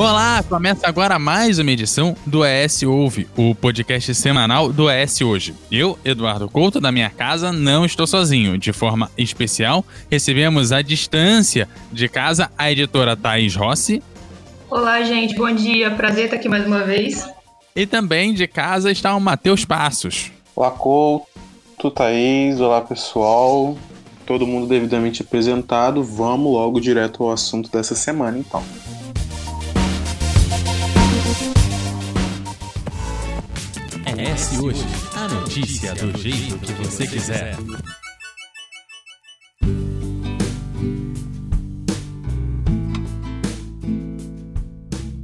Olá, começa agora mais uma edição do ES Ouve, o podcast semanal do ES Hoje. Eu, Eduardo Couto, da minha casa, não estou sozinho. De forma especial, recebemos à distância de casa a editora Thaís Rossi. Olá, gente, bom dia. Prazer estar aqui mais uma vez. E também de casa está o Matheus Passos. Olá, Couto, Thaís, olá pessoal. Todo mundo devidamente apresentado. Vamos logo direto ao assunto dessa semana, então. É hoje a notícia do jeito que você quiser.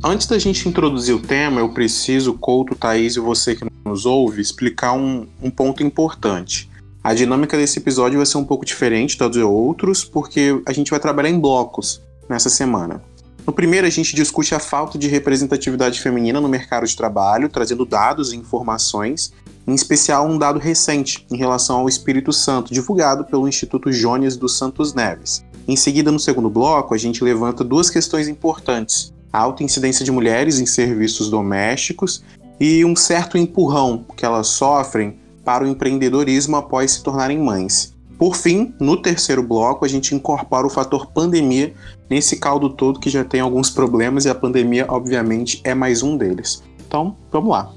Antes da gente introduzir o tema, eu preciso, Couto, Thaís e você que nos ouve, explicar um, um ponto importante. A dinâmica desse episódio vai ser um pouco diferente dos outros, porque a gente vai trabalhar em blocos nessa semana. No primeiro, a gente discute a falta de representatividade feminina no mercado de trabalho, trazendo dados e informações, em especial um dado recente em relação ao Espírito Santo, divulgado pelo Instituto Jones dos Santos Neves. Em seguida, no segundo bloco, a gente levanta duas questões importantes: a alta incidência de mulheres em serviços domésticos e um certo empurrão que elas sofrem para o empreendedorismo após se tornarem mães. Por fim, no terceiro bloco, a gente incorpora o fator pandemia nesse caldo todo que já tem alguns problemas e a pandemia, obviamente, é mais um deles. Então, vamos lá.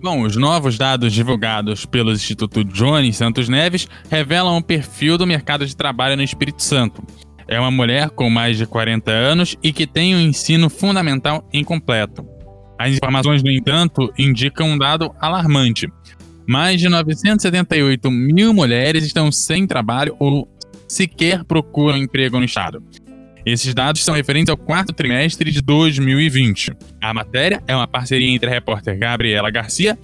Bom, os novos dados divulgados pelo Instituto Jones Santos Neves revelam o perfil do mercado de trabalho no Espírito Santo. É uma mulher com mais de 40 anos e que tem o um ensino fundamental incompleto. As informações, no entanto, indicam um dado alarmante. Mais de 978 mil mulheres estão sem trabalho ou sequer procuram emprego no estado. Esses dados são referentes ao quarto trimestre de 2020. A matéria é uma parceria entre a repórter Gabriela Garcia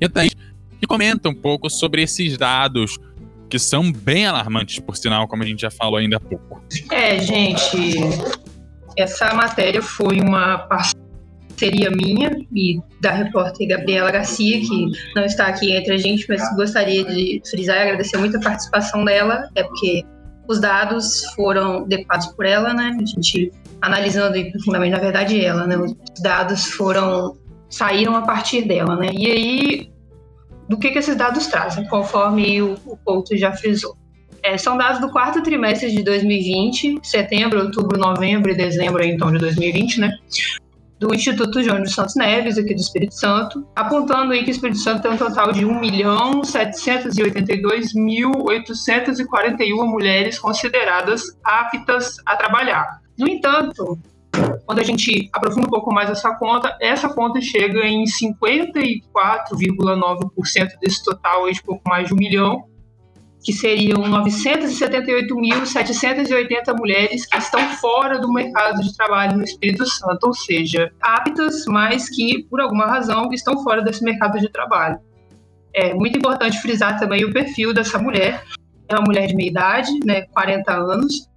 e a Thaís, que comenta um pouco sobre esses dados, que são bem alarmantes, por sinal, como a gente já falou ainda há pouco. É, gente, essa matéria foi uma parceria seria minha e da repórter Gabriela Garcia, que não está aqui entre a gente, mas gostaria de frisar e agradecer muito a participação dela, é porque os dados foram adequados por ela, né? A gente analisando profundamente, na verdade, ela, né? Os dados foram saíram a partir dela, né? E aí, do que, que esses dados trazem, conforme o, o Couto já frisou. É, são dados do quarto trimestre de 2020, setembro, outubro, novembro e dezembro, então, de 2020, né? Do Instituto Jônio Santos Neves, aqui do Espírito Santo, apontando aí que o Espírito Santo tem um total de 1.782.841 mulheres consideradas aptas a trabalhar. No entanto, quando a gente aprofunda um pouco mais essa conta, essa conta chega em 54,9% desse total de pouco mais de um milhão, que seriam 978.780 mulheres que estão fora do mercado de trabalho no Espírito Santo, ou seja, aptas, mas que, por alguma razão, estão fora desse mercado de trabalho. É muito importante frisar também o perfil dessa mulher. É uma mulher de meia idade, né, 40 anos,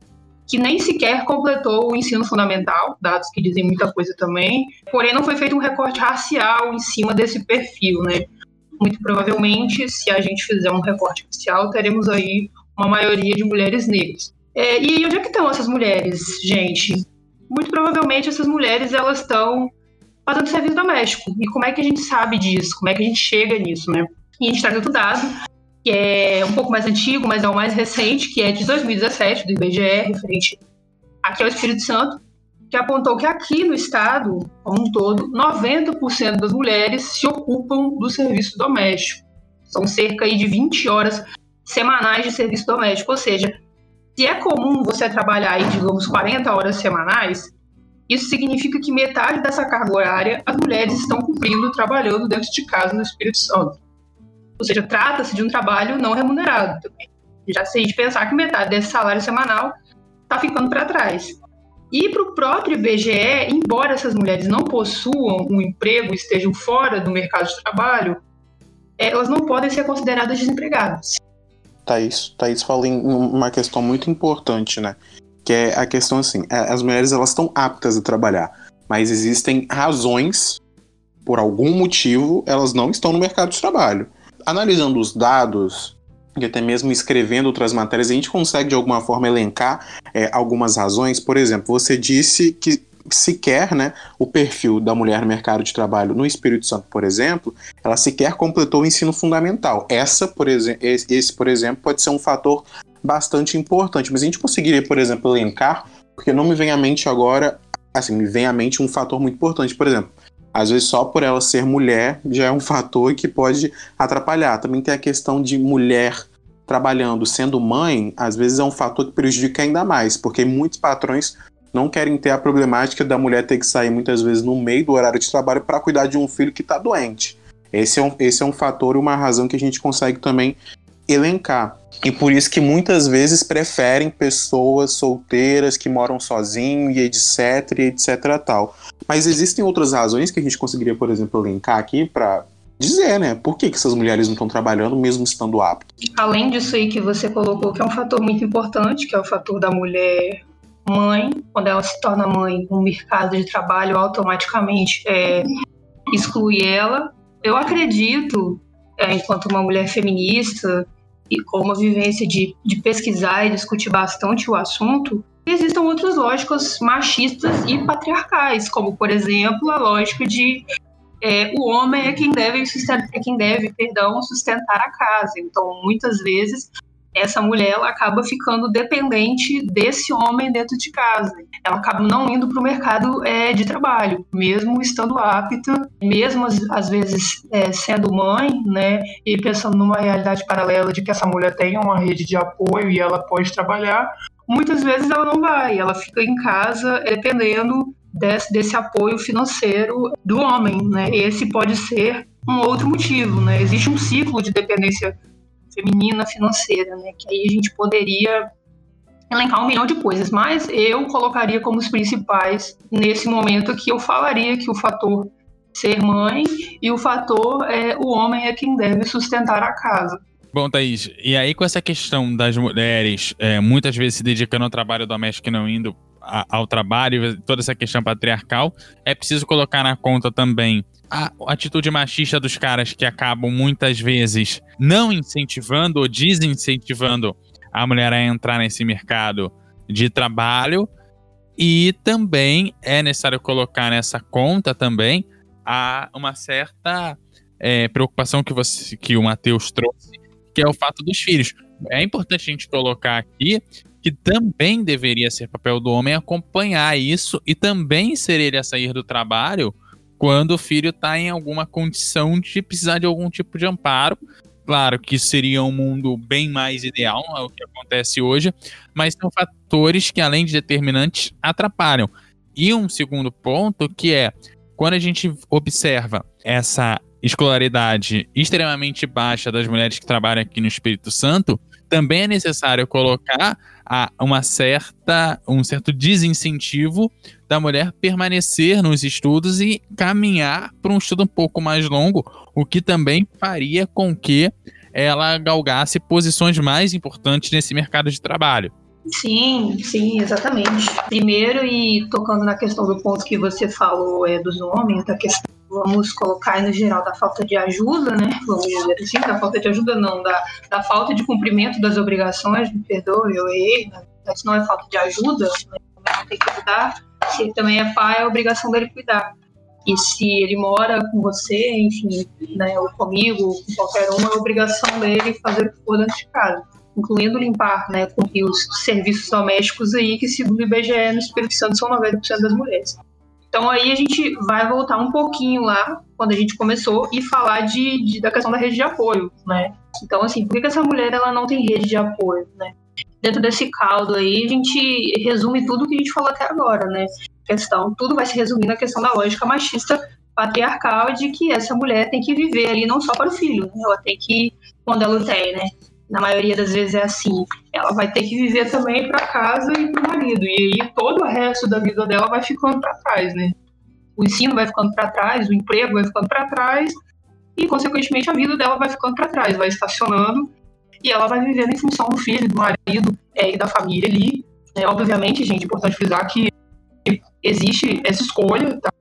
que nem sequer completou o ensino fundamental, dados que dizem muita coisa também. Porém, não foi feito um recorte racial em cima desse perfil, né? Muito provavelmente, se a gente fizer um recorte oficial, teremos aí uma maioria de mulheres negras. É, e onde é que estão essas mulheres, gente? Muito provavelmente essas mulheres elas estão fazendo serviço doméstico. E como é que a gente sabe disso? Como é que a gente chega nisso, né? E a gente traz outro dado, que é um pouco mais antigo, mas é o mais recente, que é de 2017, do IBGE, referente aqui ao Espírito Santo, que apontou que aqui no estado, como um todo, 90% das mulheres se ocupam do serviço doméstico. São cerca de 20 horas semanais de serviço doméstico, ou seja, se é comum você trabalhar aí, digamos, 40 horas semanais, isso significa que metade dessa carga horária as mulheres estão cumprindo trabalhando dentro de casa no Espírito Santo. Ou seja, trata-se de um trabalho não remunerado também. Já se a gente pensar que metade desse salário semanal está ficando para trás. E para o próprio IBGE, embora essas mulheres não possuam um emprego, estejam fora do mercado de trabalho, elas não podem ser consideradas desempregadas. Thaís, Thaís fala em uma questão muito importante, né? Que é a questão assim, as mulheres elas estão aptas a trabalhar, mas existem razões, por algum motivo, elas não estão no mercado de trabalho. Analisando os dados e até mesmo escrevendo outras matérias, a gente consegue de alguma forma elencar é, algumas razões. Por exemplo, você disse que sequer, né, o perfil da mulher no mercado de trabalho no Espírito Santo, por exemplo, ela sequer completou o ensino fundamental. Essa, por esse, por exemplo, pode ser um fator bastante importante, mas a gente conseguiria, por exemplo, elencar, porque não me vem à mente agora, assim, me vem à mente um fator muito importante, por exemplo, às vezes só por ela ser mulher já é um fator que pode atrapalhar. Também tem a questão de mulher trabalhando sendo mãe, às vezes é um fator que prejudica ainda mais, porque muitos patrões não querem ter a problemática da mulher ter que sair muitas vezes no meio do horário de trabalho para cuidar de um filho que está doente. Esse é, um, esse é um fator uma razão que a gente consegue também elencar. E por isso que muitas vezes preferem pessoas solteiras que moram sozinho e etc, e etc tal. Mas existem outras razões que a gente conseguiria, por exemplo, elencar aqui para dizer, né? Por que, que essas mulheres não estão trabalhando mesmo estando aptas? Além disso aí que você colocou, que é um fator muito importante, que é o fator da mulher mãe, quando ela se torna mãe, o mercado de trabalho automaticamente é, exclui ela. Eu acredito, é, enquanto uma mulher feminista e com uma vivência de, de pesquisar e discutir bastante o assunto, existam outras lógicas machistas e patriarcais, como, por exemplo, a lógica de é, o homem é quem deve é quem deve, perdão, sustentar a casa. Então, muitas vezes essa mulher ela acaba ficando dependente desse homem dentro de casa. Ela acaba não indo para o mercado é, de trabalho, mesmo estando apta, mesmo às, vezes é, sendo mãe, né, e pensando numa realidade paralela de que essa mulher tem uma rede de apoio e ela pode trabalhar. Muitas vezes ela não vai, ela fica em casa dependendo desse, desse apoio financeiro do homem, né? Esse pode ser um outro motivo, né? Existe um ciclo de dependência feminina financeira, né? Que aí a gente poderia elencar um milhão de coisas, mas eu colocaria como os principais nesse momento que eu falaria que o fator ser mãe e o fator é o homem é quem deve sustentar a casa. Bom, Thaís, e aí com essa questão das mulheres é, muitas vezes se dedicando ao trabalho doméstico e não indo ao trabalho, toda essa questão patriarcal, é preciso colocar na conta também a atitude machista dos caras que acabam muitas vezes não incentivando ou desincentivando a mulher a entrar nesse mercado de trabalho. E também é necessário colocar nessa conta também a uma certa é, preocupação que, você, que o Matheus trouxe, que é o fato dos filhos. É importante a gente colocar aqui que também deveria ser papel do homem acompanhar isso e também ser ele a sair do trabalho quando o filho está em alguma condição de precisar de algum tipo de amparo. Claro que seria um mundo bem mais ideal, é o que acontece hoje, mas são fatores que, além de determinantes, atrapalham. E um segundo ponto que é quando a gente observa essa escolaridade extremamente baixa das mulheres que trabalham aqui no Espírito Santo, também é necessário colocar a uma certa, um certo desincentivo da mulher permanecer nos estudos e caminhar para um estudo um pouco mais longo, o que também faria com que ela galgasse posições mais importantes nesse mercado de trabalho. Sim, sim, exatamente. Primeiro, e tocando na questão do ponto que você falou é, dos homens, da questão vamos colocar aí no geral da falta de ajuda, né? Vamos dizer assim, da falta de ajuda não, da, da falta de cumprimento das obrigações, me perdoe, eu errei, isso não é falta de ajuda, né? tem que ajudar, se ele também é pai, é obrigação dele cuidar. E se ele mora com você, enfim, né, ou comigo, ou com qualquer um, é obrigação dele fazer o que for dentro de casa, incluindo limpar, né, cumprir os serviços domésticos aí, que segundo o IBGE no Espírito Santo são 90% das mulheres. Então aí a gente vai voltar um pouquinho lá, quando a gente começou, e falar de, de da questão da rede de apoio, né? Então, assim, por que, que essa mulher ela não tem rede de apoio, né? Dentro desse caldo aí, a gente resume tudo que a gente falou até agora, né? Questão, tudo vai se resumir na questão da lógica machista patriarcal de que essa mulher tem que viver ali não só para o filho, né? ela tem que, quando ela tem, né? Na maioria das vezes é assim, ela vai ter que viver também para casa e para o marido, e aí todo o resto da vida dela vai ficando para trás, né? O ensino vai ficando para trás, o emprego vai ficando para trás, e consequentemente a vida dela vai ficando para trás, vai estacionando, e ela vai vivendo em função do filho, do marido é, e da família ali. É, obviamente, gente, é importante frisar que existe essa escolha, tá?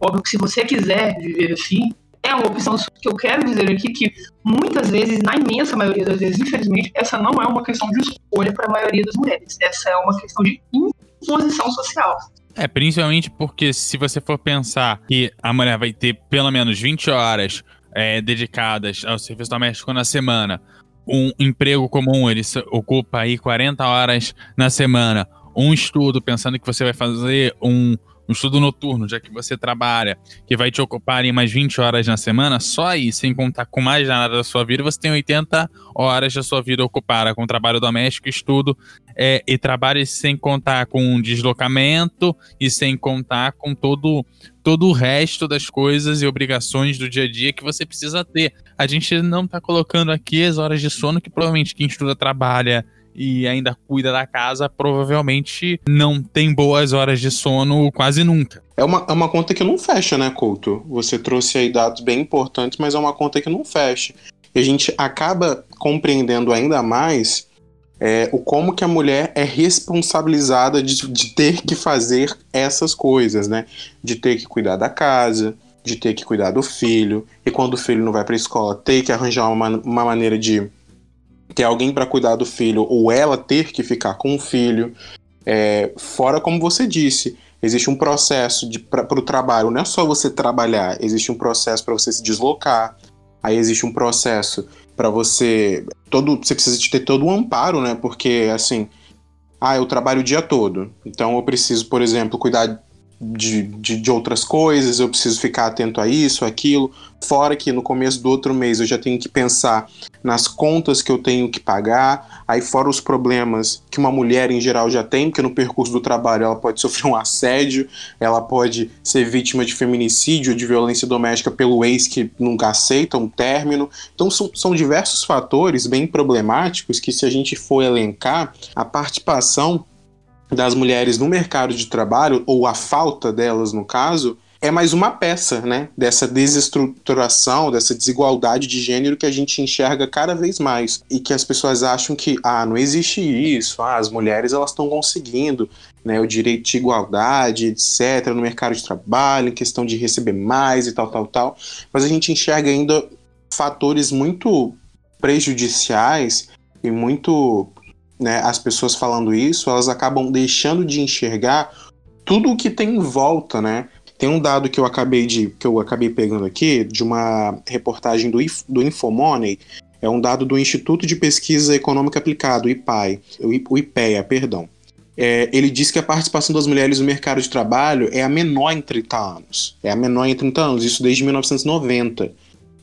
Óbvio que se você quiser viver assim, é uma opção que eu quero dizer aqui que muitas vezes, na imensa maioria das vezes, infelizmente, essa não é uma questão de escolha para a maioria das mulheres. Essa é uma questão de imposição social. É, principalmente porque se você for pensar que a mulher vai ter pelo menos 20 horas é, dedicadas ao serviço doméstico na semana, um emprego comum, ele ocupa aí 40 horas na semana, um estudo pensando que você vai fazer um, um estudo noturno, já que você trabalha, que vai te ocupar em mais 20 horas na semana, só aí, sem contar com mais nada da sua vida, você tem 80 horas da sua vida ocupada com trabalho doméstico, estudo é, e trabalho sem contar com deslocamento e sem contar com todo, todo o resto das coisas e obrigações do dia a dia que você precisa ter. A gente não está colocando aqui as horas de sono que provavelmente quem estuda trabalha e ainda cuida da casa, provavelmente não tem boas horas de sono quase nunca. É uma, é uma conta que não fecha, né, Couto? Você trouxe aí dados bem importantes, mas é uma conta que não fecha. E a gente acaba compreendendo ainda mais é, o como que a mulher é responsabilizada de, de ter que fazer essas coisas, né? De ter que cuidar da casa, de ter que cuidar do filho, e quando o filho não vai para a escola, ter que arranjar uma, uma maneira de ter alguém para cuidar do filho ou ela ter que ficar com o filho. É, fora, como você disse, existe um processo para o trabalho, não é só você trabalhar, existe um processo para você se deslocar, aí existe um processo para você. todo Você precisa de ter todo o um amparo, né? Porque, assim, ah, eu trabalho o dia todo, então eu preciso, por exemplo, cuidar de, de, de, outras coisas, eu preciso ficar atento a isso, aquilo. Fora que no começo do outro mês eu já tenho que pensar nas contas que eu tenho que pagar, aí fora os problemas que uma mulher em geral já tem, porque no percurso do trabalho ela pode sofrer um assédio, ela pode ser vítima de feminicídio, de violência doméstica pelo ex que nunca aceita um término. Então são, são diversos fatores bem problemáticos que se a gente for elencar, a participação das mulheres no mercado de trabalho, ou a falta delas no caso, é mais uma peça, né, dessa desestruturação, dessa desigualdade de gênero que a gente enxerga cada vez mais. E que as pessoas acham que ah, não existe isso, ah, as mulheres elas estão conseguindo, né, o direito de igualdade, etc, no mercado de trabalho, em questão de receber mais e tal, tal, tal, mas a gente enxerga ainda fatores muito prejudiciais e muito né, as pessoas falando isso, elas acabam deixando de enxergar tudo o que tem em volta, né? Tem um dado que eu acabei de que eu acabei pegando aqui de uma reportagem do, do Infomoney, é um dado do Instituto de Pesquisa Econômica Aplicada, o IPAI, o IPEA, perdão. É, ele diz que a participação das mulheres no mercado de trabalho é a menor em 30 anos. É a menor em 30 anos, isso desde 1990.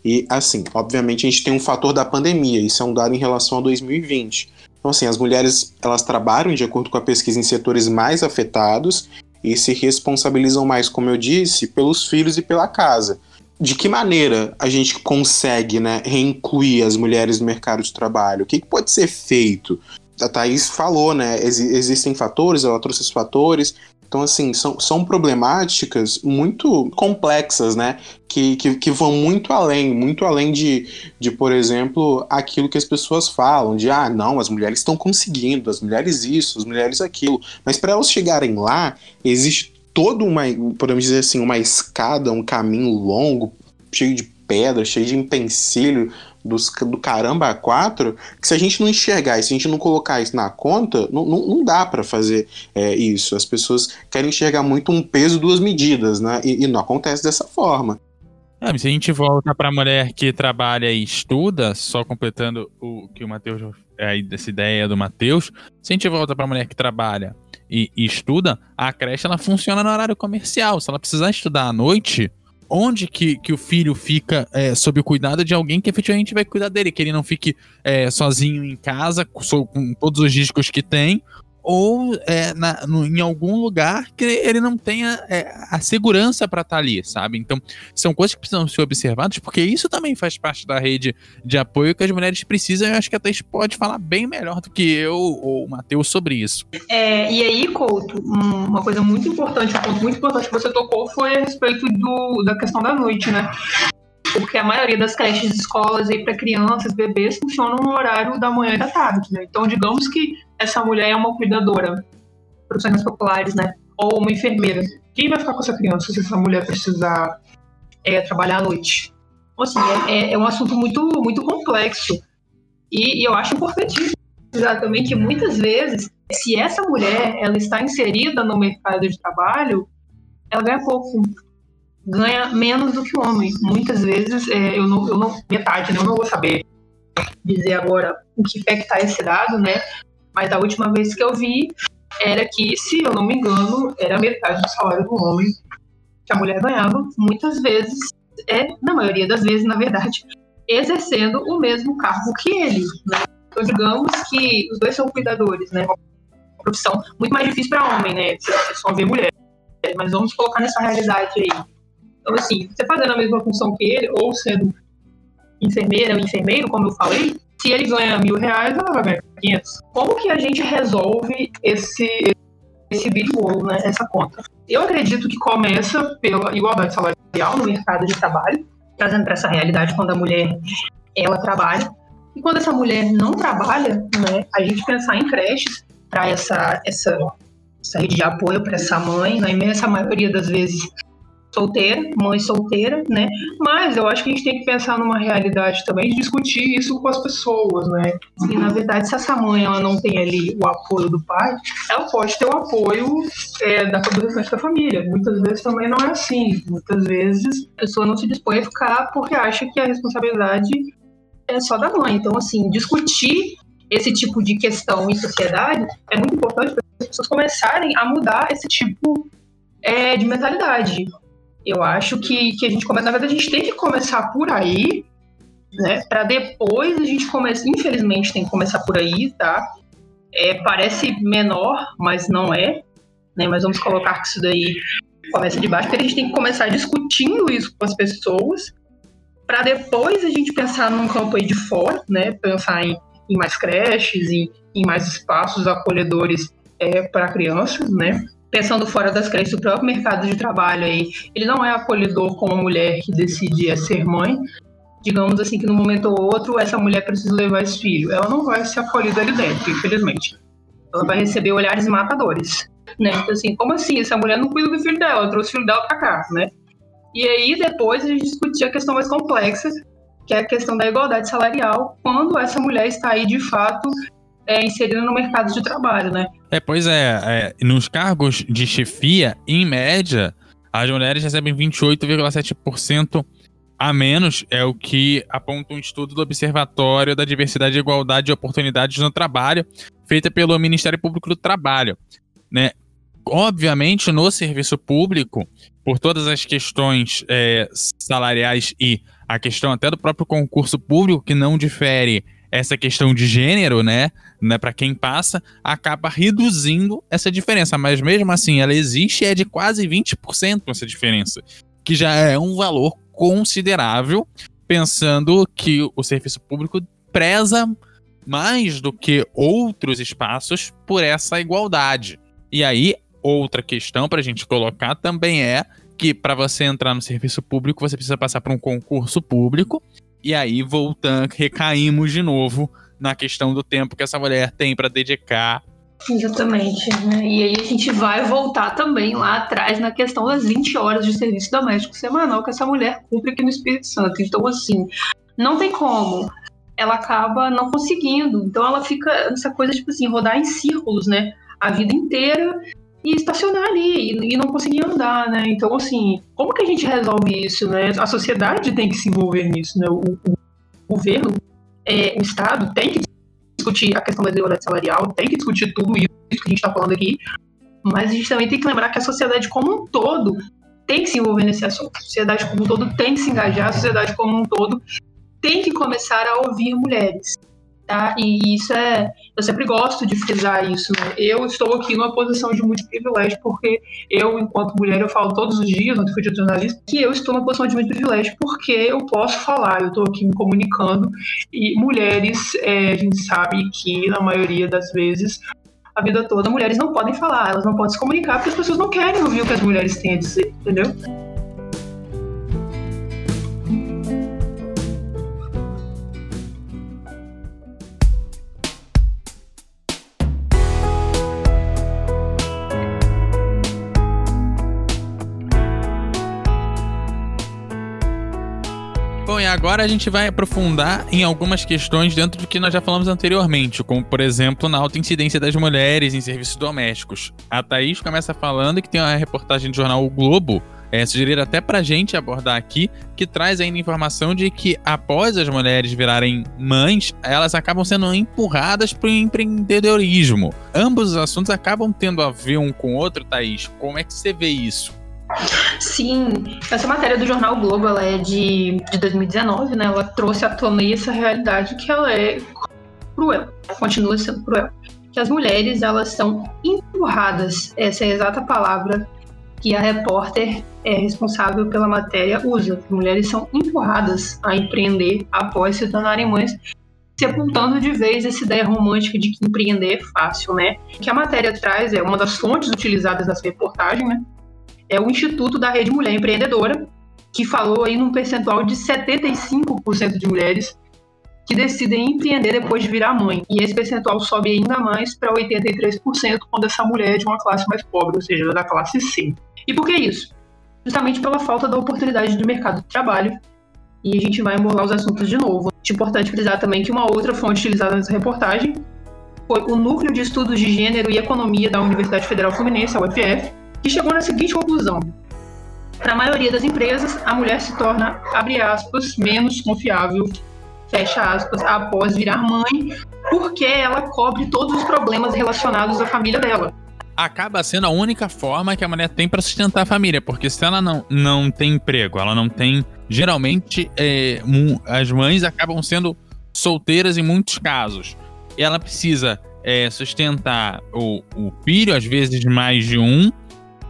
E, assim, obviamente a gente tem um fator da pandemia, isso é um dado em relação a 2020. Então, assim, as mulheres elas trabalham de acordo com a pesquisa em setores mais afetados e se responsabilizam mais, como eu disse, pelos filhos e pela casa. De que maneira a gente consegue né, reincluir as mulheres no mercado de trabalho? O que, que pode ser feito? A Thaís falou, né? Ex existem fatores, ela trouxe os fatores, então, assim, são, são problemáticas muito complexas, né? Que, que, que, vão muito além, muito além de, de, por exemplo, aquilo que as pessoas falam, de ah, não, as mulheres estão conseguindo, as mulheres isso, as mulheres aquilo. Mas para elas chegarem lá, existe toda uma, podemos dizer assim, uma escada, um caminho longo, cheio de pedra, cheio de empecilho, dos, do caramba a quatro, que se a gente não enxergar se a gente não colocar isso na conta, não, não, não dá para fazer é, isso. As pessoas querem enxergar muito um peso, duas medidas, né? E, e não acontece dessa forma. Ah, se a gente volta para a mulher que trabalha e estuda, só completando o que o Matheus, é, essa ideia do Matheus, se a gente volta para a mulher que trabalha e, e, estuda, a creche ela funciona no horário comercial. Se ela precisar estudar à noite, onde que, que o filho fica é, sob o cuidado de alguém que efetivamente vai cuidar dele, que ele não fique é, sozinho em casa, com, com todos os riscos que tem, ou é, na, no, em algum lugar que ele não tenha é, a segurança para estar tá ali, sabe? Então, são coisas que precisam ser observadas, porque isso também faz parte da rede de apoio que as mulheres precisam. Eu acho que a Thais pode falar bem melhor do que eu ou o Matheus sobre isso. É, e aí, Couto, uma coisa muito importante, um ponto muito importante que você tocou foi a respeito do, da questão da noite, né? porque a maioria das creches escolas aí para crianças, bebês, funcionam no horário da manhã e da tarde, né? Então, digamos que essa mulher é uma cuidadora, profissionais populares, né? Ou uma enfermeira. Quem vai ficar com essa criança se essa mulher precisar é, trabalhar à noite? Então, assim, é, é, é, um assunto muito, muito complexo. E, e eu acho importantíssimo Exatamente, muitas vezes, se essa mulher ela está inserida no mercado de trabalho, ela ganha pouco, ganha menos do que o homem. Muitas vezes, é, eu, não, eu não, metade, né, eu não vou saber dizer agora o que é que está esse dado, né? Mas a última vez que eu vi era que, se eu não me engano, era metade do salário do homem que a mulher ganhava, muitas vezes, é, na maioria das vezes, na verdade, exercendo o mesmo cargo que ele. Né? Então, digamos que os dois são cuidadores, né? Uma profissão muito mais difícil para homem, né? Você só vê mulher. Mas vamos colocar nessa realidade aí. Então, assim, você fazendo a mesma função que ele, ou sendo enfermeira ou enfermeiro, como eu falei, se ele ganha mil reais, ela vai ganhar 500. Como que a gente resolve esse, esse big bolo, né? Essa conta? Eu acredito que começa pela igualdade salarial no mercado de trabalho, trazendo para essa realidade quando a mulher ela trabalha. E quando essa mulher não trabalha, né, a gente pensar em creches para essa, essa, essa rede de apoio para essa mãe, na imensa maioria das vezes solteira, mãe solteira, né? Mas eu acho que a gente tem que pensar numa realidade também discutir isso com as pessoas, né? E na verdade, se essa mãe ela não tem ali o apoio do pai, ela pode ter o apoio é, da restante da família. Muitas vezes também não é assim. Muitas vezes a pessoa não se dispõe a ficar porque acha que a responsabilidade é só da mãe. Então, assim, discutir esse tipo de questão em sociedade é muito importante para as pessoas começarem a mudar esse tipo é, de mentalidade. Eu acho que, que a gente começa, na verdade, a gente tem que começar por aí, né? Para depois a gente começar. Infelizmente, tem que começar por aí, tá? É, parece menor, mas não é. Né? Mas vamos colocar que isso daí começa de baixo, porque a gente tem que começar discutindo isso com as pessoas, para depois a gente pensar num campo aí de fora, né? Pensar em, em mais creches, em, em mais espaços acolhedores é, para crianças, né? Pensando fora das creches, o próprio mercado de trabalho aí, ele não é acolhedor com uma mulher que decide ser mãe. Digamos assim que no momento ou outro essa mulher precisa levar esse filho. Ela não vai ser acolhida ali dentro, infelizmente. Ela vai receber olhares matadores, né? Então assim, como assim? Essa mulher não cuida do filho dela, ela trouxe o filho dela para cá, né? E aí depois a gente discutir a questão mais complexa, que é a questão da igualdade salarial, quando essa mulher está aí de fato é, inserida no mercado de trabalho, né? É, pois é, é, nos cargos de chefia, em média, as mulheres recebem 28,7% a menos, é o que aponta um estudo do Observatório da Diversidade e Igualdade de Oportunidades no Trabalho, feita pelo Ministério Público do Trabalho. Né? Obviamente, no serviço público, por todas as questões é, salariais e a questão até do próprio concurso público, que não difere essa questão de gênero, né, né para quem passa, acaba reduzindo essa diferença, mas mesmo assim ela existe e é de quase 20% essa diferença, que já é um valor considerável, pensando que o serviço público preza mais do que outros espaços por essa igualdade. E aí, outra questão para a gente colocar também é que para você entrar no serviço público, você precisa passar por um concurso público e aí voltando, recaímos de novo na questão do tempo que essa mulher tem para dedicar. Exatamente. Né? E aí a gente vai voltar também lá atrás na questão das 20 horas de serviço doméstico semanal que essa mulher cumpre aqui no Espírito Santo. Então, assim, não tem como. Ela acaba não conseguindo. Então ela fica nessa coisa, tipo assim, rodar em círculos, né? A vida inteira e estacionar ali e, não conseguir andar, né? Então, assim, como que a gente resolve isso, né? A sociedade tem que se envolver nisso, né? O, o, o governo, é, o Estado tem que discutir a questão da desigualdade salarial, tem que discutir tudo isso que a gente está falando aqui, mas a gente também tem que lembrar que a sociedade como um todo tem que se envolver nesse assunto. A sociedade como um todo tem que se engajar, a sociedade como um todo tem que começar a ouvir mulheres. Tá? E isso é. Eu sempre gosto de frisar isso. Né? Eu estou aqui numa posição de muito privilégio, porque eu, enquanto mulher, eu falo todos os dias no de jornalista que eu estou numa posição de muito privilégio porque eu posso falar, eu estou aqui me comunicando. E mulheres, é, a gente sabe que, na maioria das vezes, a vida toda, mulheres não podem falar, elas não podem se comunicar porque as pessoas não querem ouvir o que as mulheres têm a dizer, entendeu? Agora a gente vai aprofundar em algumas questões dentro do que nós já falamos anteriormente, como, por exemplo, na alta incidência das mulheres em serviços domésticos. A Thaís começa falando que tem uma reportagem do jornal O Globo, é, sugerir até pra gente abordar aqui, que traz ainda informação de que após as mulheres virarem mães, elas acabam sendo empurradas pro empreendedorismo. Ambos os assuntos acabam tendo a ver um com o outro, Thaís. Como é que você vê isso? Sim, essa matéria do jornal Globo ela é de, de 2019, né? Ela trouxe à tona essa realidade que ela é cruel, continua sendo cruel. Que as mulheres elas são empurradas, essa é a exata palavra que a repórter é responsável pela matéria usa. As mulheres são empurradas a empreender após se tornarem mães, sepultando de vez essa ideia romântica de que empreender é fácil, né? O que a matéria traz é uma das fontes utilizadas nessa reportagem, né? É o Instituto da Rede Mulher Empreendedora, que falou aí num percentual de 75% de mulheres que decidem empreender depois de virar mãe. E esse percentual sobe ainda mais para 83% quando essa mulher é de uma classe mais pobre, ou seja, da classe C. E por que isso? Justamente pela falta da oportunidade do mercado de trabalho. E a gente vai embolar os assuntos de novo. É importante frisar também que uma outra fonte utilizada nessa reportagem foi o Núcleo de Estudos de Gênero e Economia da Universidade Federal Fluminense, a UFF, que chegou na seguinte conclusão. Para a maioria das empresas, a mulher se torna, abre aspas, menos confiável, fecha aspas, após virar mãe, porque ela cobre todos os problemas relacionados à família dela. Acaba sendo a única forma que a mulher tem para sustentar a família, porque se ela não, não tem emprego, ela não tem. Geralmente, é, as mães acabam sendo solteiras em muitos casos. Ela precisa é, sustentar o, o filho, às vezes mais de um,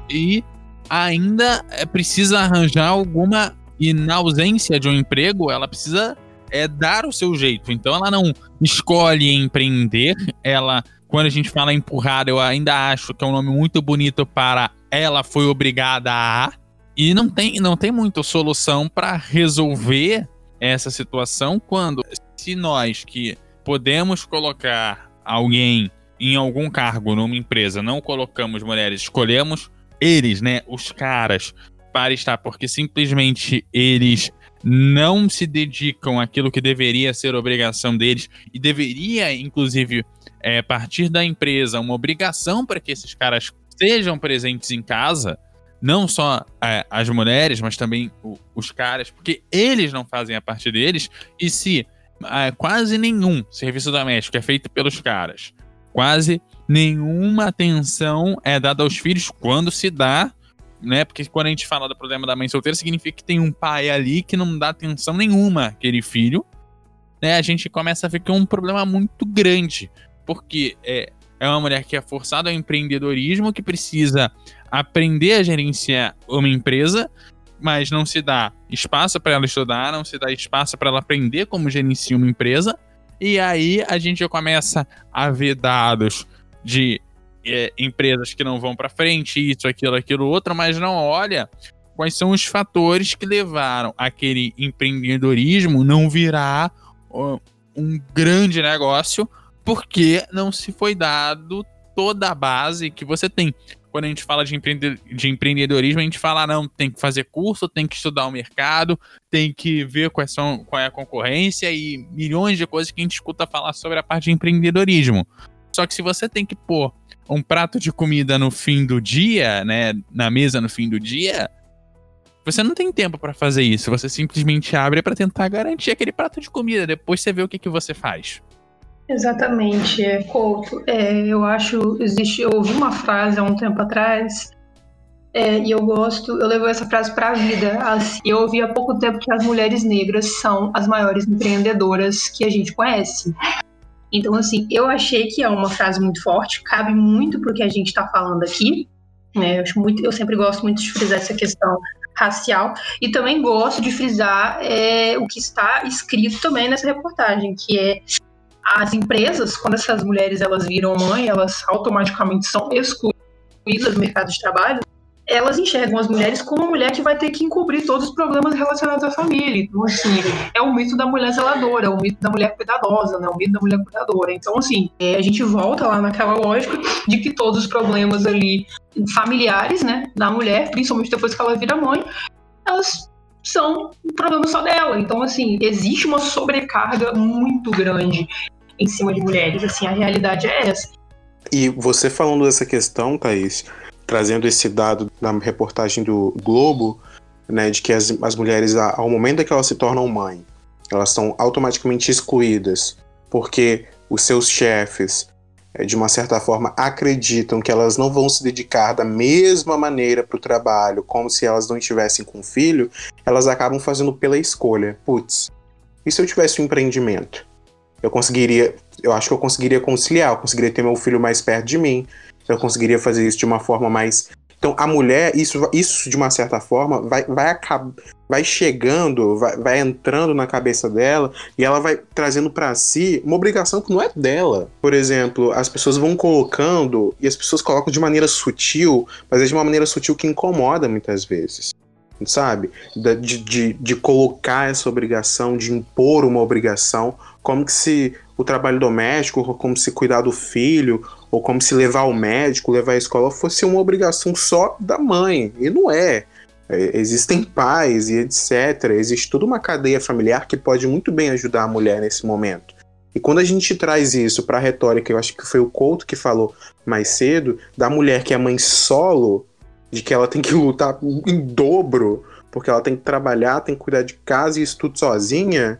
e ainda é, precisa arranjar alguma. E na ausência de um emprego, ela precisa é, dar o seu jeito. Então ela não escolhe empreender, ela. Quando a gente fala empurrada, eu ainda acho que é um nome muito bonito para ela foi obrigada a. E não tem, não tem muita solução para resolver essa situação quando, se nós que podemos colocar alguém em algum cargo numa empresa, não colocamos mulheres, escolhemos eles, né, os caras, para estar, porque simplesmente eles não se dedicam àquilo que deveria ser obrigação deles e deveria, inclusive, é, partir da empresa uma obrigação para que esses caras sejam presentes em casa, não só é, as mulheres, mas também o, os caras, porque eles não fazem a parte deles, e se é, quase nenhum serviço doméstico é feito pelos caras, quase nenhuma atenção é dada aos filhos quando se dá, né? Porque quando a gente fala do problema da mãe solteira, significa que tem um pai ali que não dá atenção nenhuma àquele filho, né? A gente começa a ver que é um problema muito grande, porque é, é uma mulher que é forçada ao empreendedorismo, que precisa aprender a gerenciar uma empresa, mas não se dá espaço para ela estudar, não se dá espaço para ela aprender como gerenciar uma empresa. E aí a gente começa a ver dados de é, empresas que não vão para frente, isso, aquilo, aquilo, outro, mas não olha quais são os fatores que levaram aquele empreendedorismo não virar um grande negócio, porque não se foi dado toda a base que você tem. Quando a gente fala de, empreende de empreendedorismo, a gente fala, não, tem que fazer curso, tem que estudar o mercado, tem que ver quais são, qual é a concorrência e milhões de coisas que a gente escuta falar sobre a parte de empreendedorismo. Só que se você tem que pôr um prato de comida no fim do dia, né, na mesa no fim do dia, você não tem tempo para fazer isso. Você simplesmente abre para tentar garantir aquele prato de comida. Depois você vê o que, que você faz. Exatamente, é, Couto. É, eu acho, existe, eu ouvi uma frase há um tempo atrás é, e eu gosto, eu levo essa frase para a vida. Assim, eu ouvi há pouco tempo que as mulheres negras são as maiores empreendedoras que a gente conhece. Então, assim, eu achei que é uma frase muito forte, cabe muito pro que a gente está falando aqui. Né? Eu, muito, eu sempre gosto muito de frisar essa questão racial e também gosto de frisar é, o que está escrito também nessa reportagem, que é as empresas, quando essas mulheres elas viram mãe, elas automaticamente são excluídas do mercado de trabalho elas enxergam as mulheres como uma mulher que vai ter que encobrir todos os problemas relacionados à família. Então, assim, é o mito da mulher zeladora, é o mito da mulher cuidadosa, né? O mito da mulher cuidadora. Então, assim, é, a gente volta lá naquela lógica de que todos os problemas ali familiares, né, da mulher, principalmente depois que ela vira mãe, elas são um problema só dela. Então, assim, existe uma sobrecarga muito grande em cima de mulheres. Assim, a realidade é essa. E você falando dessa questão, Thaís, trazendo esse dado da reportagem do Globo, né, de que as, as mulheres, ao momento que elas se tornam mãe, elas são automaticamente excluídas, porque os seus chefes, é, de uma certa forma, acreditam que elas não vão se dedicar da mesma maneira para o trabalho, como se elas não estivessem com filho, elas acabam fazendo pela escolha. Putz, e se eu tivesse um empreendimento? Eu conseguiria, eu acho que eu conseguiria conciliar, eu conseguiria ter meu filho mais perto de mim, eu conseguiria fazer isso de uma forma mais então, a mulher, isso, isso de uma certa forma, vai, vai, acab... vai chegando, vai, vai entrando na cabeça dela e ela vai trazendo para si uma obrigação que não é dela. Por exemplo, as pessoas vão colocando, e as pessoas colocam de maneira sutil, mas é de uma maneira sutil que incomoda muitas vezes sabe? De, de, de colocar essa obrigação, de impor uma obrigação, como que se o trabalho doméstico, como se cuidar do filho, ou como se levar ao médico, levar à escola fosse uma obrigação só da mãe. E não é. é. Existem pais e etc. Existe toda uma cadeia familiar que pode muito bem ajudar a mulher nesse momento. E quando a gente traz isso para a retórica, eu acho que foi o Couto que falou mais cedo, da mulher que é mãe solo, de que ela tem que lutar em dobro, porque ela tem que trabalhar, tem que cuidar de casa e isso tudo sozinha,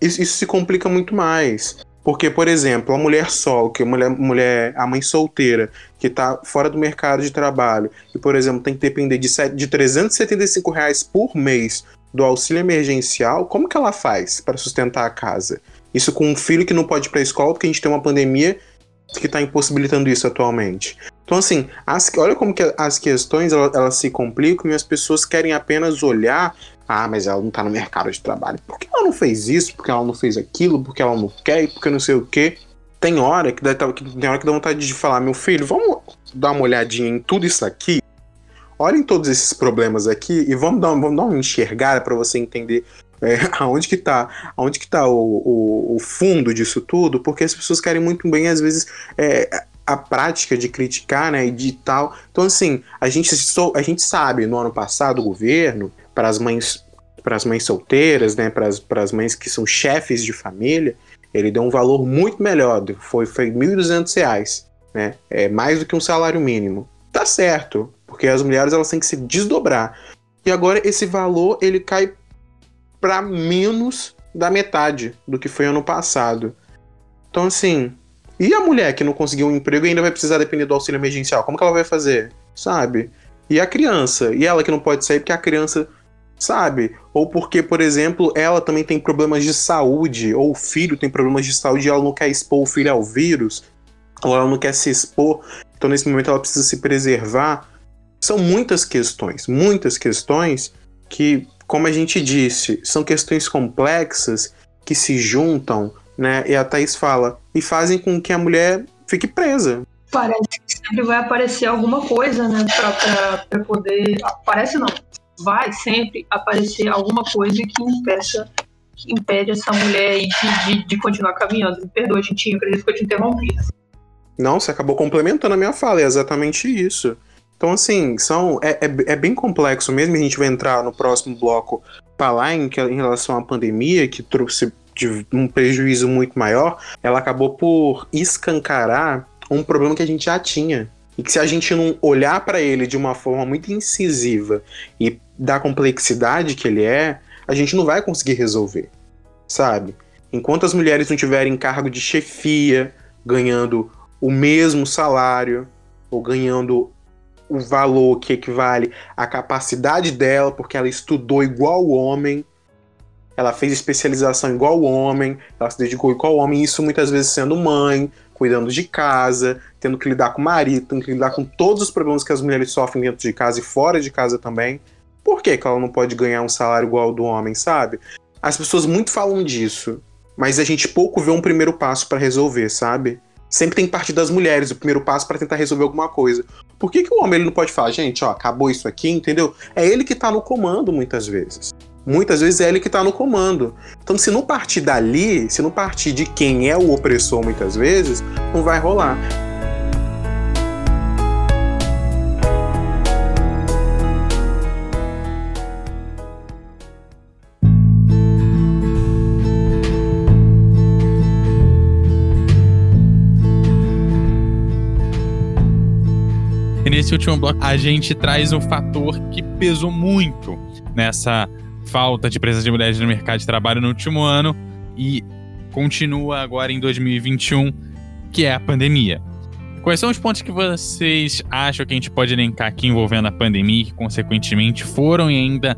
isso, isso se complica muito mais. Porque, por exemplo, a mulher solo, que a mulher, mulher, a mãe solteira, que está fora do mercado de trabalho, e, por exemplo, tem que depender de, de 375 reais por mês do auxílio emergencial, como que ela faz para sustentar a casa? Isso com um filho que não pode ir para a escola porque a gente tem uma pandemia que está impossibilitando isso atualmente. Então, assim, as, olha como que as questões elas, elas, se complicam e as pessoas querem apenas olhar ah, mas ela não tá no mercado de trabalho. Por que ela não fez isso? Por que ela não fez aquilo? Por que ela não quer? Por que não sei o quê? Tem hora que dá, tem hora que dá vontade de falar, meu filho, vamos dar uma olhadinha em tudo isso aqui? Olhem todos esses problemas aqui e vamos dar, vamos dar uma enxergada para você entender é, aonde que tá, aonde que tá o, o, o, fundo disso tudo, porque as pessoas querem muito bem, às vezes, é, a prática de criticar, né, e de tal. Então, assim, a gente, a gente sabe, no ano passado, o governo para as mães para as mães solteiras, né, para as, mães que são chefes de família, ele deu um valor muito melhor, foi, foi R$ 1.200, né, é mais do que um salário mínimo. Tá certo, porque as mulheres elas têm que se desdobrar. E agora esse valor ele cai para menos da metade do que foi ano passado. Então assim, e a mulher que não conseguiu um emprego e ainda vai precisar depender do auxílio emergencial, como que ela vai fazer? Sabe? E a criança, e ela que não pode sair porque a criança sabe? Ou porque, por exemplo, ela também tem problemas de saúde, ou o filho tem problemas de saúde e ela não quer expor o filho ao vírus, ou ela não quer se expor, então nesse momento ela precisa se preservar. São muitas questões, muitas questões que, como a gente disse, são questões complexas que se juntam, né? E a Thaís fala, e fazem com que a mulher fique presa. Parece que sempre vai aparecer alguma coisa, né? Pra, pra, pra poder. Parece não vai sempre aparecer alguma coisa que impeça que impede essa mulher de, de, de continuar caminhando. Me perdoa, gente, acredito que eu te interrompi. Não, você acabou complementando a minha fala, é exatamente isso. Então, assim, são, é, é, é, bem complexo mesmo. A gente vai entrar no próximo bloco falar em, em relação à pandemia, que trouxe um prejuízo muito maior. Ela acabou por escancarar um problema que a gente já tinha. E que se a gente não olhar para ele de uma forma muito incisiva e da complexidade que ele é, a gente não vai conseguir resolver, sabe? Enquanto as mulheres não tiverem cargo de chefia, ganhando o mesmo salário, ou ganhando o valor que equivale à capacidade dela, porque ela estudou igual o homem, ela fez especialização igual o homem, ela se dedicou igual o homem, isso muitas vezes sendo mãe, cuidando de casa, tendo que lidar com o marido, tendo que lidar com todos os problemas que as mulheres sofrem dentro de casa e fora de casa também. Por que, que ela não pode ganhar um salário igual ao do homem, sabe? As pessoas muito falam disso, mas a gente pouco vê um primeiro passo para resolver, sabe? Sempre tem partir das mulheres, o primeiro passo para tentar resolver alguma coisa. Por que, que o homem ele não pode falar, gente, ó, acabou isso aqui, entendeu? É ele que tá no comando muitas vezes muitas vezes é ele que está no comando. Então, se não partir dali, se não partir de quem é o opressor muitas vezes, não vai rolar. E nesse último bloco, a gente traz um fator que pesou muito nessa falta de presença de mulheres no mercado de trabalho no último ano e continua agora em 2021, que é a pandemia. Quais são os pontos que vocês acham que a gente pode elencar aqui envolvendo a pandemia, que consequentemente foram e ainda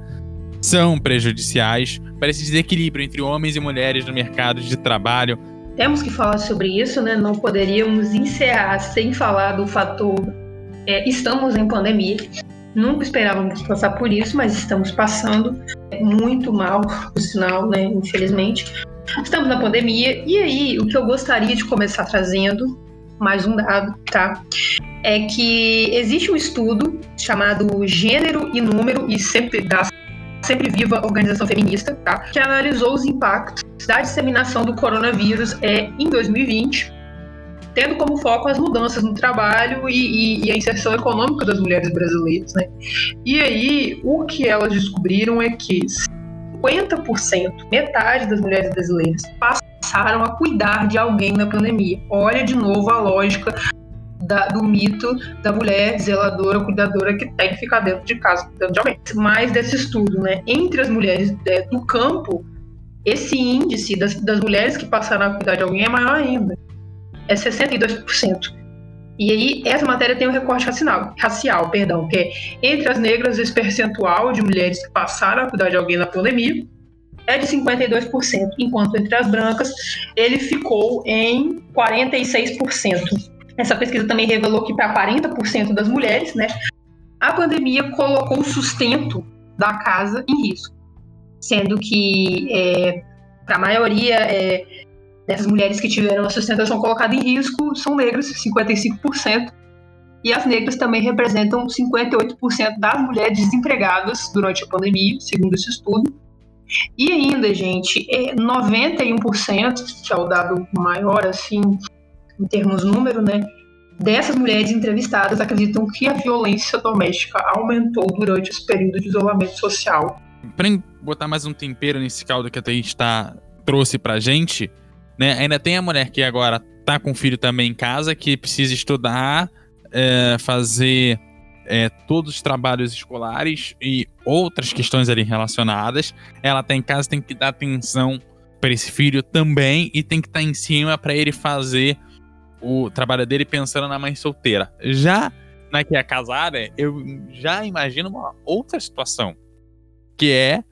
são prejudiciais para esse desequilíbrio entre homens e mulheres no mercado de trabalho? Temos que falar sobre isso, né? Não poderíamos encerrar sem falar do fator é, estamos em pandemia. Nunca esperávamos passar por isso, mas estamos passando muito mal, por sinal, né? Infelizmente. Estamos na pandemia, e aí o que eu gostaria de começar trazendo, mais um dado, tá? É que existe um estudo chamado Gênero e Número, e sempre da Sempre Viva Organização Feminista, tá? Que analisou os impactos da disseminação do coronavírus é, em 2020 tendo como foco as mudanças no trabalho e, e, e, a inserção econômica das mulheres brasileiras. Né? E aí, o que elas descobriram é que 50%, metade das mulheres brasileiras, passaram a cuidar de alguém na pandemia. Olha de novo a lógica da, do mito da mulher zeladora, cuidadora que tem que ficar dentro de casa cuidando de alguém. Mais desse estudo, né? Entre as mulheres é, do campo, esse índice das, das mulheres que passaram a cuidar de alguém é maior ainda é 62%. E aí, essa matéria tem um recorte racial, racial perdão, que é entre as negras, esse percentual de mulheres que passaram a cuidar de alguém na pandemia é de 52%, enquanto entre as brancas ele ficou em 46%. Essa pesquisa também revelou que para 40% das mulheres, né, a pandemia colocou o sustento da casa em risco, sendo que é, para a maioria é, dessas mulheres que tiveram a sustentação colocada em risco são negras, 55%, e as negras também representam 58% das mulheres desempregadas durante a pandemia, segundo esse estudo. E ainda, gente, é 91%, que é o dado maior, assim, em termos número, né? Dessas mulheres entrevistadas acreditam que a violência doméstica aumentou durante esse período de isolamento social. Para botar mais um tempero nesse caldo que a Thaís tá, trouxe pra gente, né? Ainda tem a mulher que agora tá com o filho também em casa, que precisa estudar, é, fazer é, todos os trabalhos escolares e outras questões ali relacionadas. Ela tá em casa, tem que dar atenção para esse filho também e tem que estar tá em cima para ele fazer o trabalho dele pensando na mãe solteira. Já na que é casada, eu já imagino uma outra situação, que é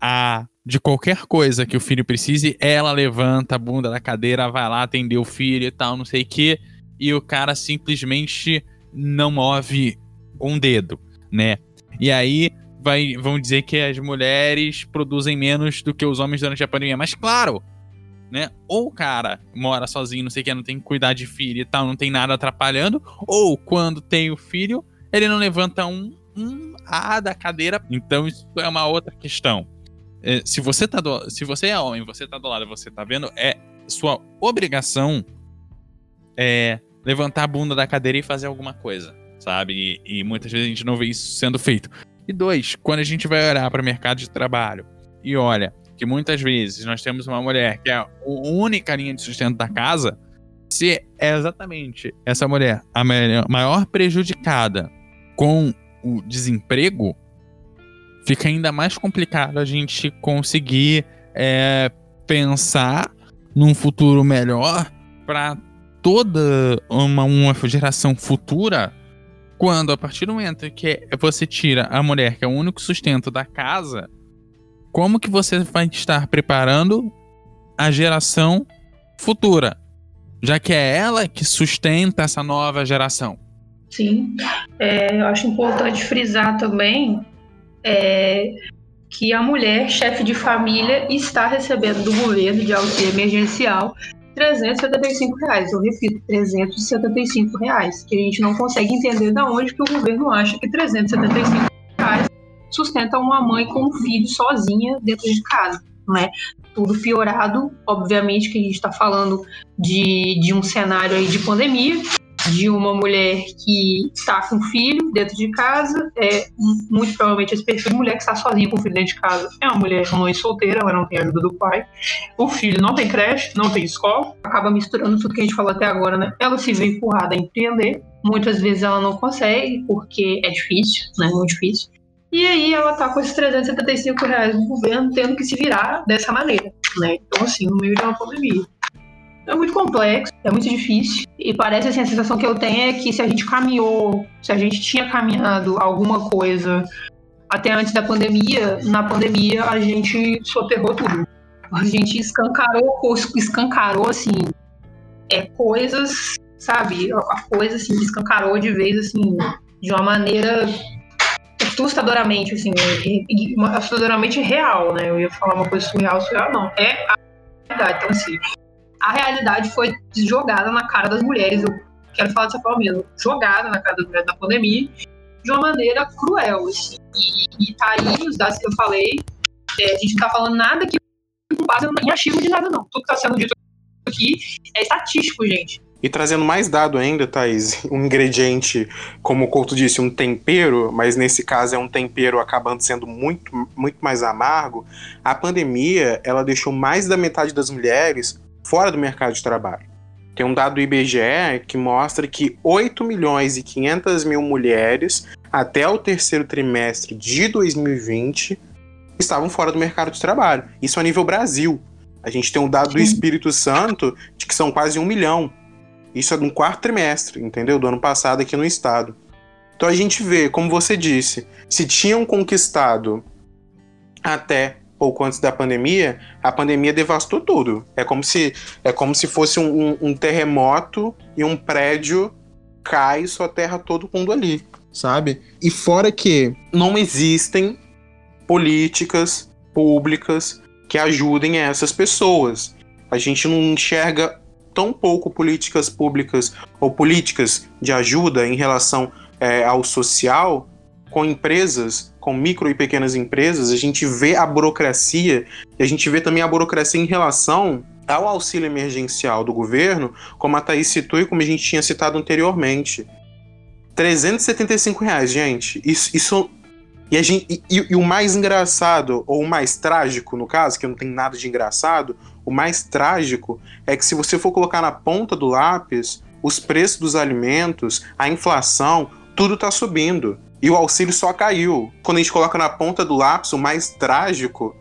a de qualquer coisa que o filho precise, ela levanta a bunda da cadeira, vai lá atender o filho e tal, não sei o quê, e o cara simplesmente não move um dedo, né? E aí vai, vão dizer que as mulheres produzem menos do que os homens durante a pandemia. Mas claro, né? Ou o cara mora sozinho, não sei o que, não tem que cuidar de filho e tal, não tem nada atrapalhando, ou quando tem o filho, ele não levanta um, um A da cadeira. Então isso é uma outra questão. É, se você tá do, se você é homem, você tá do lado, você tá vendo, é sua obrigação é levantar a bunda da cadeira e fazer alguma coisa, sabe? E, e muitas vezes a gente não vê isso sendo feito. E dois, quando a gente vai olhar para o mercado de trabalho e olha que muitas vezes nós temos uma mulher que é a única linha de sustento da casa, se é exatamente essa mulher a maior prejudicada com o desemprego, fica ainda mais complicado a gente conseguir é, pensar num futuro melhor para toda uma, uma geração futura quando a partir do momento que você tira a mulher que é o único sustento da casa como que você vai estar preparando a geração futura? Já que é ela que sustenta essa nova geração. Sim. É, eu acho importante frisar também é, que a mulher, chefe de família, está recebendo do governo de auxílio emergencial 375 reais. Eu repito, 375 reais. Que a gente não consegue entender de onde que o governo acha que 375 reais sustenta uma mãe com um filho sozinha dentro de casa, né? Tudo piorado, obviamente que a gente está falando de, de um cenário aí de pandemia, de uma mulher que está com filho dentro de casa, é muito provavelmente esse perfil de mulher que está sozinha com filho dentro de casa é uma mulher mãe solteira, ela não tem ajuda do pai. O filho não tem creche, não tem escola, acaba misturando tudo que a gente falou até agora, né? Ela se vê empurrada a empreender Muitas vezes ela não consegue, porque é difícil, né? Muito difícil. E aí ela tá com esses 375 reais do governo tendo que se virar dessa maneira, né? Então, assim, no meio de uma pandemia. É muito complexo, é muito difícil. E parece assim, a sensação que eu tenho é que se a gente caminhou, se a gente tinha caminhado alguma coisa até antes da pandemia, na pandemia a gente soterrou tudo. A gente escancarou, escancarou assim, é, coisas, sabe? A coisa assim, escancarou de vez assim, de uma maneira assustadoramente, assim, assustadoramente real, né? Eu ia falar uma coisa surreal, surreal não. É a realidade. Então, assim, a realidade foi jogada na cara das mulheres. Eu quero falar dessa forma mesmo. Jogada na cara das mulheres na pandemia de uma maneira cruel. Assim. E, e tá aí os dados que eu falei. É, a gente não tá falando nada que não base em achismo de nada, não. Tudo que tá sendo dito aqui é estatístico, gente. E trazendo mais dado ainda, Thaís, um ingrediente, como o Couto disse, um tempero, mas nesse caso é um tempero acabando sendo muito, muito mais amargo, a pandemia, ela deixou mais da metade das mulheres fora do mercado de trabalho. Tem um dado do IBGE que mostra que 8 milhões e 500 mil mulheres, até o terceiro trimestre de 2020, estavam fora do mercado de trabalho. Isso a nível Brasil. A gente tem um dado do Espírito Santo de que são quase um milhão. Isso é no quarto trimestre, entendeu? Do ano passado aqui no estado. Então a gente vê, como você disse, se tinham conquistado até pouco antes da pandemia, a pandemia devastou tudo. É como se, é como se fosse um, um, um terremoto e um prédio cai e só terra todo mundo ali, sabe? E fora que não existem políticas públicas que ajudem essas pessoas. A gente não enxerga tão pouco políticas públicas ou políticas de ajuda em relação é, ao social com empresas, com micro e pequenas empresas, a gente vê a burocracia e a gente vê também a burocracia em relação ao auxílio emergencial do governo, como a Thaís citou e como a gente tinha citado anteriormente. 375 reais, gente. Isso. isso e, gente, e, e o mais engraçado, ou o mais trágico, no caso, que não tem nada de engraçado, o mais trágico é que se você for colocar na ponta do lápis, os preços dos alimentos, a inflação, tudo está subindo e o auxílio só caiu. Quando a gente coloca na ponta do lápis, o mais trágico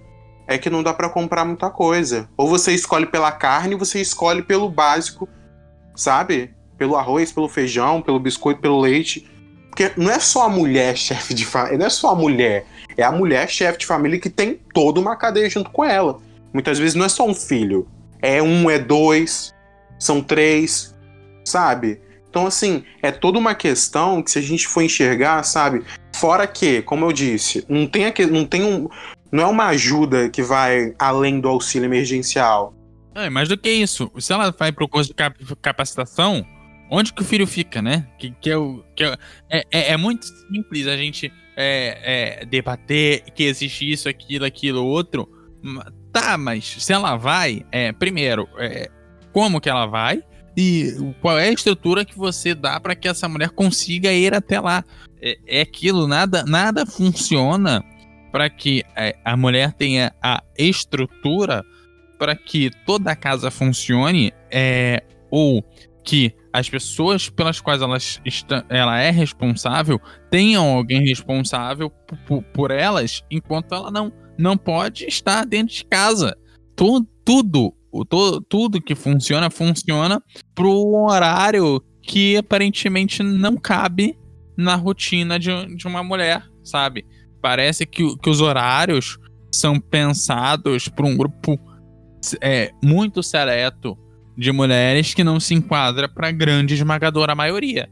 é que não dá para comprar muita coisa. Ou você escolhe pela carne, você escolhe pelo básico, sabe? Pelo arroz, pelo feijão, pelo biscoito, pelo leite. Porque não é só a mulher chefe de família, não é só a mulher, é a mulher chefe de família que tem toda uma cadeia junto com ela. Muitas vezes não é só um filho, é um, é dois, são três, sabe? Então, assim, é toda uma questão que se a gente for enxergar, sabe? Fora que, como eu disse, não tem, aqui, não tem um. Não é uma ajuda que vai além do auxílio emergencial. É, mais do que isso. Se ela vai pro curso de capacitação, onde que o filho fica, né? Que, que, é, o, que é, é, é muito simples a gente é, é, debater que existe isso, aquilo, aquilo, outro. Tá, mas se ela vai, é, primeiro, é, como que ela vai? E qual é a estrutura que você dá para que essa mulher consiga ir até lá. É, é aquilo, nada, nada funciona para que é, a mulher tenha a estrutura para que toda a casa funcione, é, ou que as pessoas pelas quais ela, está, ela é responsável tenham alguém responsável por, por elas, enquanto ela não, não pode estar dentro de casa. Tudo, tudo o, to, tudo que funciona, funciona pro horário que aparentemente não cabe na rotina de, de uma mulher, sabe? Parece que, que os horários são pensados por um grupo é, muito seleto de mulheres que não se enquadra para a grande esmagadora maioria.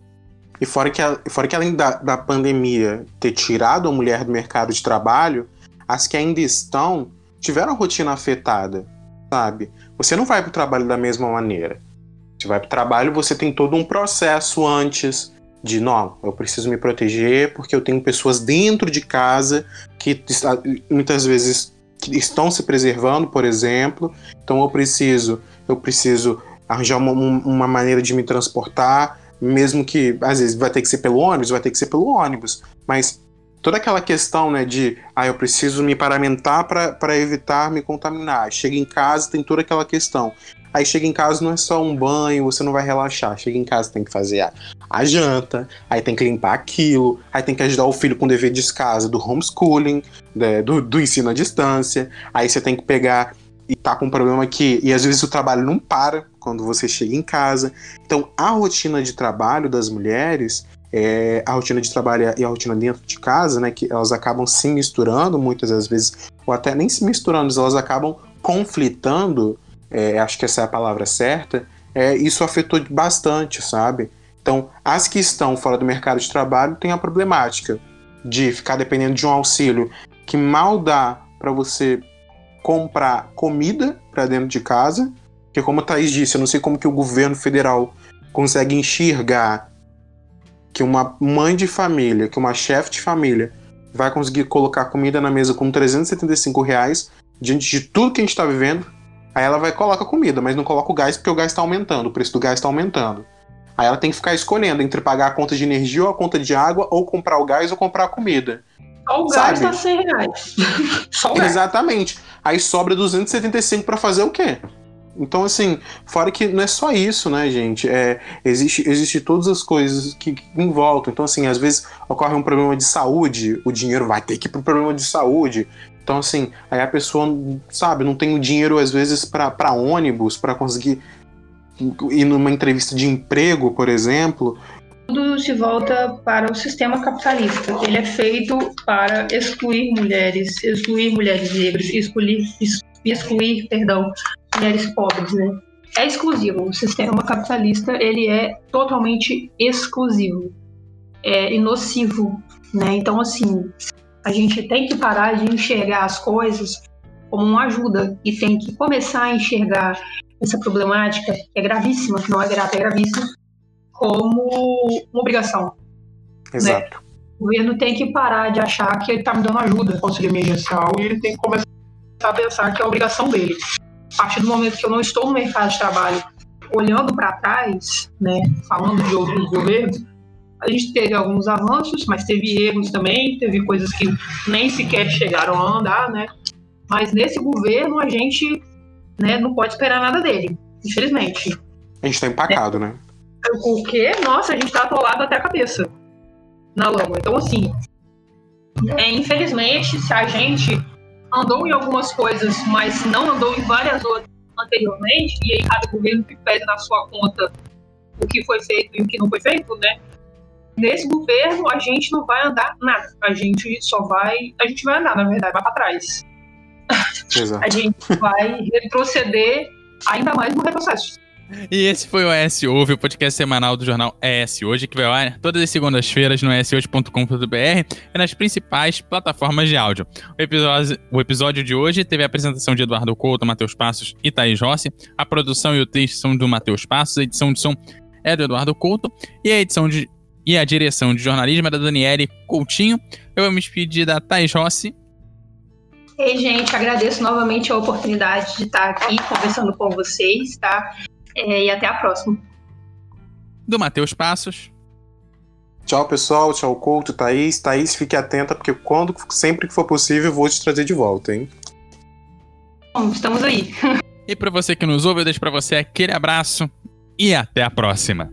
E fora que, fora que além da, da pandemia ter tirado a mulher do mercado de trabalho, as que ainda estão tiveram a rotina afetada, sabe? Você não vai para o trabalho da mesma maneira. Você vai para o trabalho, você tem todo um processo antes de não, eu preciso me proteger porque eu tenho pessoas dentro de casa que muitas vezes estão se preservando, por exemplo. Então eu preciso, eu preciso arranjar uma, uma maneira de me transportar, mesmo que às vezes vai ter que ser pelo ônibus, vai ter que ser pelo ônibus, mas toda aquela questão, né, de ah, eu preciso me paramentar para evitar me contaminar. Chega em casa, tem toda aquela questão. Aí chega em casa não é só um banho, você não vai relaxar. Chega em casa tem que fazer a, a janta, aí tem que limpar aquilo, aí tem que ajudar o filho com o dever de casa do homeschooling, né, do, do ensino à distância. Aí você tem que pegar e tá com um problema que. E às vezes o trabalho não para quando você chega em casa. Então a rotina de trabalho das mulheres é, a rotina de trabalho e a rotina dentro de casa, né, que elas acabam se misturando muitas das vezes, ou até nem se misturando, elas acabam conflitando, é, acho que essa é a palavra certa, é, isso afetou bastante, sabe? Então, as que estão fora do mercado de trabalho têm a problemática de ficar dependendo de um auxílio que mal dá para você comprar comida para dentro de casa, que como a Thaís disse, eu não sei como que o governo federal consegue enxergar que uma mãe de família, que uma chefe de família vai conseguir colocar comida na mesa com 375 reais diante de tudo que a gente está vivendo, aí ela vai coloca comida, mas não coloca o gás porque o gás está aumentando, o preço do gás está aumentando. Aí ela tem que ficar escolhendo entre pagar a conta de energia ou a conta de água, ou comprar o gás ou comprar a comida. Só o gás tá 100 reais. Exatamente. Aí sobra 275 para fazer o quê? Então, assim, fora que não é só isso, né, gente? É, existe, existe todas as coisas que, que envolvem. Então, assim, às vezes ocorre um problema de saúde, o dinheiro vai ter que ir pro problema de saúde. Então, assim, aí a pessoa, sabe, não tem o dinheiro, às vezes, para ônibus, para conseguir ir numa entrevista de emprego, por exemplo. Tudo se volta para o sistema capitalista. Ele é feito para excluir mulheres, excluir mulheres negras, excluir, excluir perdão, mulheres pobres, né? É exclusivo. O sistema capitalista ele é totalmente exclusivo, é nocivo, né? Então assim, a gente tem que parar de enxergar as coisas como uma ajuda e tem que começar a enxergar essa problemática que é gravíssima, que não é grave, é gravíssima, como uma obrigação. Exato. Né? O governo tem que parar de achar que ele está me dando ajuda, auxílio emergencial, e ele tem que começar a pensar que é a obrigação dele partir do momento que eu não estou no mercado de trabalho, olhando para trás, né, falando de outros governos, a gente teve alguns avanços, mas teve erros também, teve coisas que nem sequer chegaram a andar, né? Mas nesse governo a gente né, não pode esperar nada dele, infelizmente. A gente está empacado, é. né? Porque, nossa, a gente está atolado até a cabeça na lama. Então, assim, é, infelizmente, se a gente andou em algumas coisas, mas não andou em várias outras anteriormente, e aí cada governo que pede na sua conta o que foi feito e o que não foi feito, né? Nesse governo a gente não vai andar nada. A gente só vai. A gente vai andar, na verdade, vai para trás. Exato. a gente vai retroceder ainda mais no retrocesso. E esse foi o ES Ouve, o podcast semanal do jornal ES Hoje, que vai ar todas as segundas-feiras no eshoje.com.br e nas principais plataformas de áudio. O episódio, o episódio de hoje teve a apresentação de Eduardo Couto, Matheus Passos e Thaís Rossi. A produção e o texto são do Matheus Passos, a edição de som é do Eduardo Couto e a edição de e a direção de jornalismo é da Daniele Coutinho. Eu vou me despedir da Thaís Rossi. Ei, gente, agradeço novamente a oportunidade de estar aqui conversando com vocês, tá? É, e até a próxima. Do Matheus Passos. Tchau, pessoal. Tchau, Couto, Thaís. Thaís, fique atenta, porque quando, sempre que for possível, eu vou te trazer de volta, hein? Bom, estamos aí. e para você que nos ouve, eu deixo para você aquele abraço e até a próxima.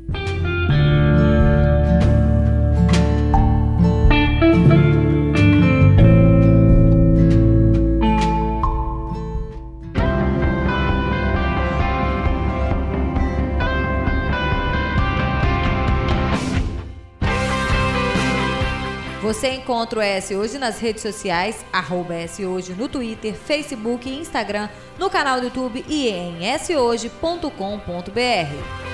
Você encontra o S Hoje nas redes sociais, arroba S Hoje no Twitter, Facebook e Instagram, no canal do YouTube e em shoje.com.br.